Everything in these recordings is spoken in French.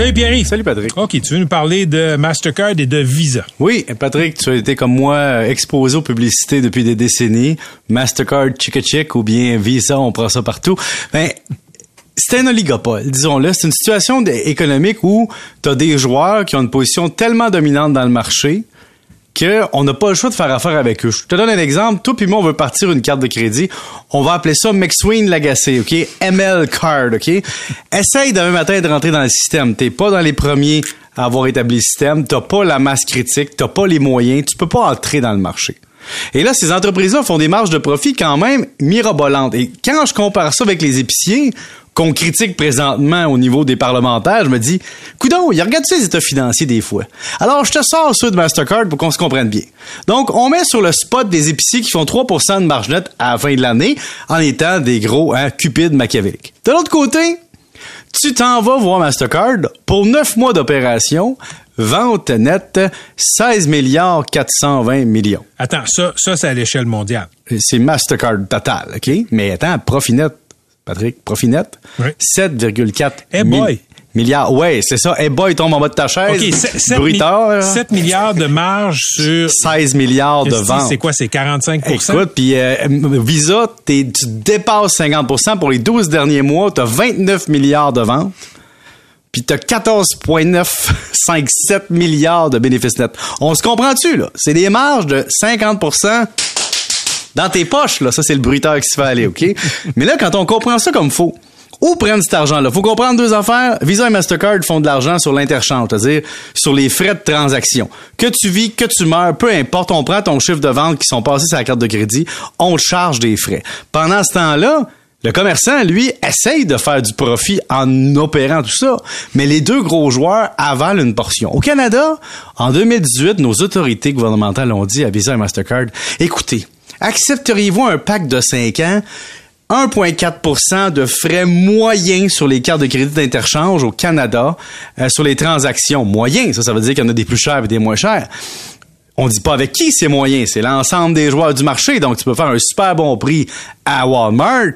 Salut Pierre. Salut Patrick. OK, tu veux nous parler de Mastercard et de Visa. Oui, Patrick, tu as été comme moi euh, exposé aux publicités depuis des décennies. Mastercard, Chica Chick ou bien Visa, on prend ça partout. Ben, c'est un oligopole, disons-le. C'est une situation économique où tu as des joueurs qui ont une position tellement dominante dans le marché qu'on n'a pas le choix de faire affaire avec eux. Je te donne un exemple. Toi puis moi, on veut partir une carte de crédit. On va appeler ça McSween Lagacé, OK? ML Card, OK? Essaye demain matin de rentrer dans le système. T'es pas dans les premiers à avoir établi le système. T'as pas la masse critique. T'as pas les moyens. Tu peux pas entrer dans le marché. Et là, ces entreprises-là font des marges de profit quand même mirobolantes. Et quand je compare ça avec les épiciers, qu'on critique présentement au niveau des parlementaires, je me dis, coudon, il regarde les états financiers des fois. Alors, je te sors ceux de Mastercard pour qu'on se comprenne bien. Donc, on met sur le spot des épiciers qui font 3% de marge nette à la fin de l'année en étant des gros hein, cupides machiavéliques. De l'autre côté, tu t'en vas voir Mastercard pour 9 mois d'opération, vente nette 16 milliards 420 millions. Attends, ça, ça c'est à l'échelle mondiale. C'est Mastercard total, OK? Mais attends, profit net Patrick, profit net, 7,4 hey boy. milliards. Ouais, c'est ça. Hey boy, tombe en bas de ta chaise. OK, 7, 7 milliards de marge sur 16 milliards de ventes. C'est quoi, c'est 45 Écoute, puis euh, Visa, tu dépasses 50% pour les 12 derniers mois, tu as 29 milliards de ventes. Puis t'as 14,957 milliards de bénéfices nets. On se comprend-tu, là? C'est des marges de 50 dans tes poches, là. Ça, c'est le bruiteur qui se fait aller, OK? Mais là, quand on comprend ça comme faux, où prendre cet argent-là? Faut comprendre deux affaires. Visa et Mastercard font de l'argent sur l'interchange, c'est-à-dire sur les frais de transaction. Que tu vis, que tu meurs, peu importe, on prend ton chiffre de vente qui sont passés sur la carte de crédit, on te charge des frais. Pendant ce temps-là, le commerçant, lui, essaye de faire du profit en opérant tout ça, mais les deux gros joueurs avalent une portion. Au Canada, en 2018, nos autorités gouvernementales ont dit à Visa et Mastercard, écoutez, accepteriez-vous un pacte de 5 ans? 1,4% de frais moyens sur les cartes de crédit d'interchange au Canada euh, sur les transactions moyens. Ça, ça veut dire qu'il y en a des plus chers et des moins chers. On dit pas avec qui c'est moyen, c'est l'ensemble des joueurs du marché. Donc, tu peux faire un super bon prix à Walmart,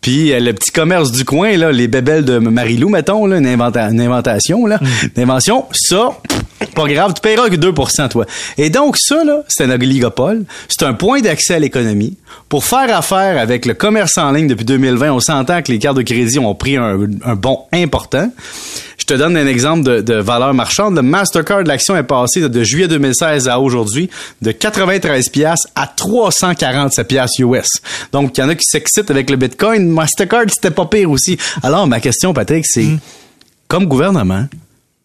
puis euh, le petit commerce du coin, là, les bébelles de Marilou, mettons, là, une, inventation, là, mm. une invention, ça, pas grave, tu paieras que 2% toi. Et donc, ça, là, c'est un oligopole. C'est un point d'accès à l'économie. Pour faire affaire avec le commerce en ligne depuis 2020, on s'entend que les cartes de crédit ont pris un, un bond important. Je te donne un exemple de, de valeur marchande. Le Mastercard, l'action est passée de, juillet 2016 à aujourd'hui de 93 pièces à 347 pièces US. Donc, il y en a qui s'excitent avec le Bitcoin. Mastercard, c'était pas pire aussi. Alors, ma question, Patrick, c'est, comme gouvernement,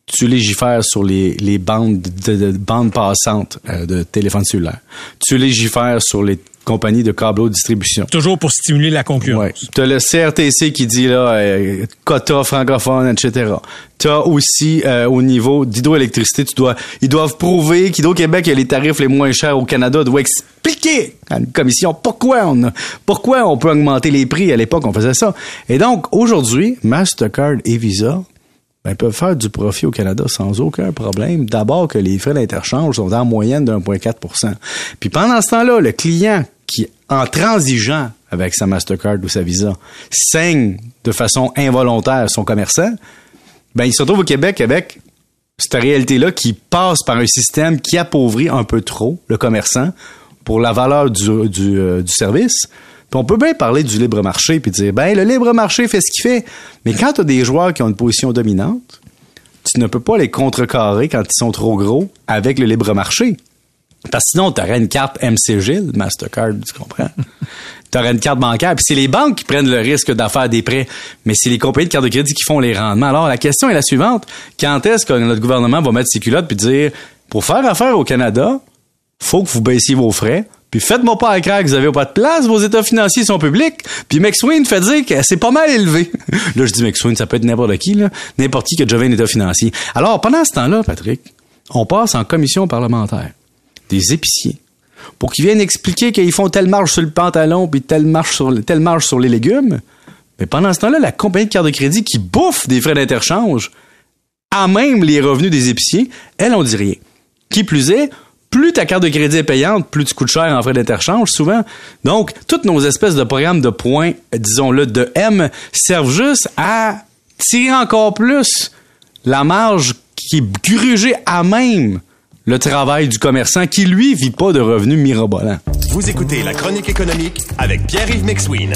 tu légifères sur les, les bandes de, bandes passantes euh, de téléphone cellulaire. Tu légifères sur les compagnies de câble distribution. Toujours pour stimuler la concurrence. Ouais. Tu as le CRTC qui dit là euh, quota francophone, etc. Tu as aussi euh, au niveau d'hydroélectricité, tu dois ils doivent prouver qu'Hydro-Québec a les tarifs les moins chers au Canada, doit expliquer à une commission pourquoi on a, pourquoi on peut augmenter les prix à l'époque on faisait ça. Et donc aujourd'hui, Mastercard et Visa ben, peuvent faire du profit au Canada sans aucun problème. D'abord que les frais d'interchange sont en moyenne de 1,4% Puis pendant ce temps-là, le client qui, en transigeant avec sa Mastercard ou sa Visa, saigne de façon involontaire son commerçant, ben, il se retrouve au Québec avec cette réalité-là qui passe par un système qui appauvrit un peu trop le commerçant pour la valeur du, du, euh, du service on peut bien parler du libre marché puis dire ben le libre marché fait ce qu'il fait. Mais quand tu as des joueurs qui ont une position dominante, tu ne peux pas les contrecarrer quand ils sont trop gros avec le libre marché. Parce que sinon, tu aurais une carte MCG, Mastercard, tu comprends? tu aurais une carte bancaire. Puis c'est les banques qui prennent le risque d'affaire des prêts, mais c'est les compagnies de cartes de crédit qui font les rendements. Alors, la question est la suivante. Quand est-ce que notre gouvernement va mettre ses culottes puis dire, pour faire affaire au Canada, faut que vous baissiez vos frais, puis faites-moi pas à croire que vous avez pas de place, vos états financiers sont publics. Puis McSween fait dire que c'est pas mal élevé. là, je dis McSween, ça peut être n'importe qui, là. N'importe qui qui a déjà un état financier. Alors, pendant ce temps-là, Patrick, on passe en commission parlementaire. Des épiciers. Pour qu'ils viennent expliquer qu'ils font telle marge sur le pantalon puis telle marge sur, telle marge sur les légumes. Mais pendant ce temps-là, la compagnie de carte de crédit qui bouffe des frais d'interchange, à même les revenus des épiciers, elle, on dit rien. Qui plus est, plus ta carte de crédit est payante, plus tu coûtes cher en frais d'interchange, souvent. Donc, toutes nos espèces de programmes de points, disons-le, de M, servent juste à tirer encore plus la marge qui est grugée à même le travail du commerçant qui, lui, vit pas de revenus mirobolants. Vous écoutez La Chronique économique avec Pierre-Yves McSween.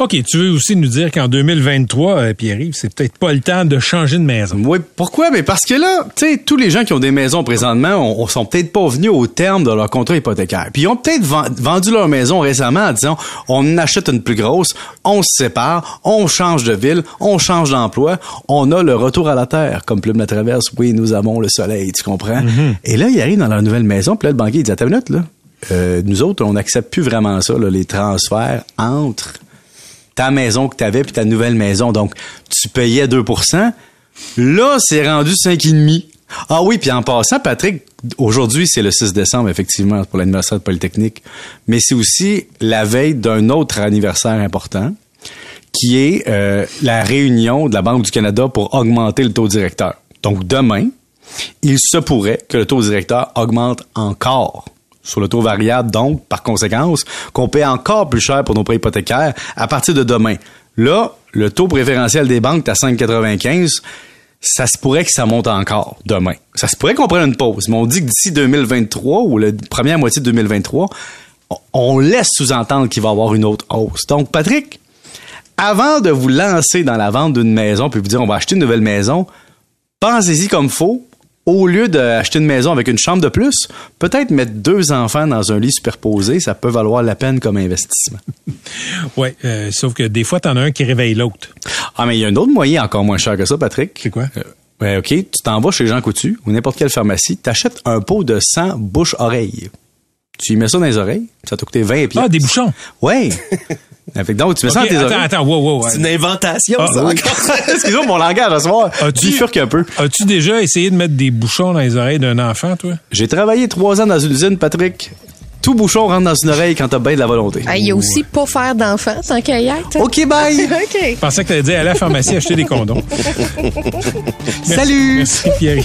OK, tu veux aussi nous dire qu'en 2023, euh, Pierre-Yves, c'est peut-être pas le temps de changer de maison. Oui, pourquoi? Mais parce que là, tu sais, tous les gens qui ont des maisons présentement, on, on sont peut-être pas venus au terme de leur contrat hypothécaire. Puis ils ont peut-être ven- vendu leur maison récemment en disant, on achète une plus grosse, on se sépare, on change de ville, on change d'emploi, on a le retour à la terre, comme Plume la traverse. Oui, nous avons le soleil, tu comprends? Et là, ils arrivent dans leur nouvelle maison, puis là, le banquier il dit, attends une minute, là. Euh, nous autres, on n'accepte plus vraiment ça, là, les transferts entre ta maison que tu avais puis ta nouvelle maison. Donc, tu payais 2% Là, c'est rendu 5,5 Ah oui, puis en passant, Patrick, aujourd'hui, c'est le 6 décembre, effectivement, pour l'anniversaire de Polytechnique. Mais c'est aussi la veille d'un autre anniversaire important, qui est euh, la réunion de la Banque du Canada pour augmenter le taux directeur. Donc, demain, il se pourrait que le taux directeur augmente encore sur le taux variable, donc, par conséquence, qu'on paie encore plus cher pour nos prêts hypothécaires à partir de demain. Là, le taux préférentiel des banques est à 5,95. Ça se pourrait que ça monte encore demain. Ça se pourrait qu'on prenne une pause, mais on dit que d'ici 2023 ou la première moitié de 2023, on- laisse sous-entendre qu'il va y avoir une autre hausse. Donc, Patrick, avant de vous lancer dans la vente d'une maison puis vous dire on va acheter une nouvelle maison, pensez-y comme faut. Au lieu d'acheter une maison avec une chambre de plus, peut-être mettre deux enfants dans un lit superposé, ça peut valoir la peine comme investissement. Ouais, euh, sauf que des fois, t'en as un qui réveille l'autre. Ah, mais il y a un autre moyen encore moins cher que ça, Patrick. C'est quoi? Euh, OK, tu t'en vas chez Jean Coutu ou n'importe quelle pharmacie, t'achètes un pot de 100 bouche-oreille. Tu y mets ça dans les oreilles, ça t'a coûté 20 pièces. Ah, des bouchons. Ouais. Fait que donc, tu mets ça dans tes attends, oreilles. attends, wow, wow. C'est une inventation, Ah, ça, oui. encore. Excuse-moi, mon langage à ce soir As-tu- bifurque un peu. As-tu déjà essayé de mettre des bouchons dans les oreilles d'un enfant, toi? J'ai travaillé trois ans dans une usine, Patrick. Tout bouchon rentre dans une oreille quand t'as bien de la volonté. Ah, Il y a aussi pas faire d'enfants sans hein? OK, bye! OK. Je pensais que t'allais dire aller à la pharmacie acheter des condoms. Merci- Salut! Merci, Pierre.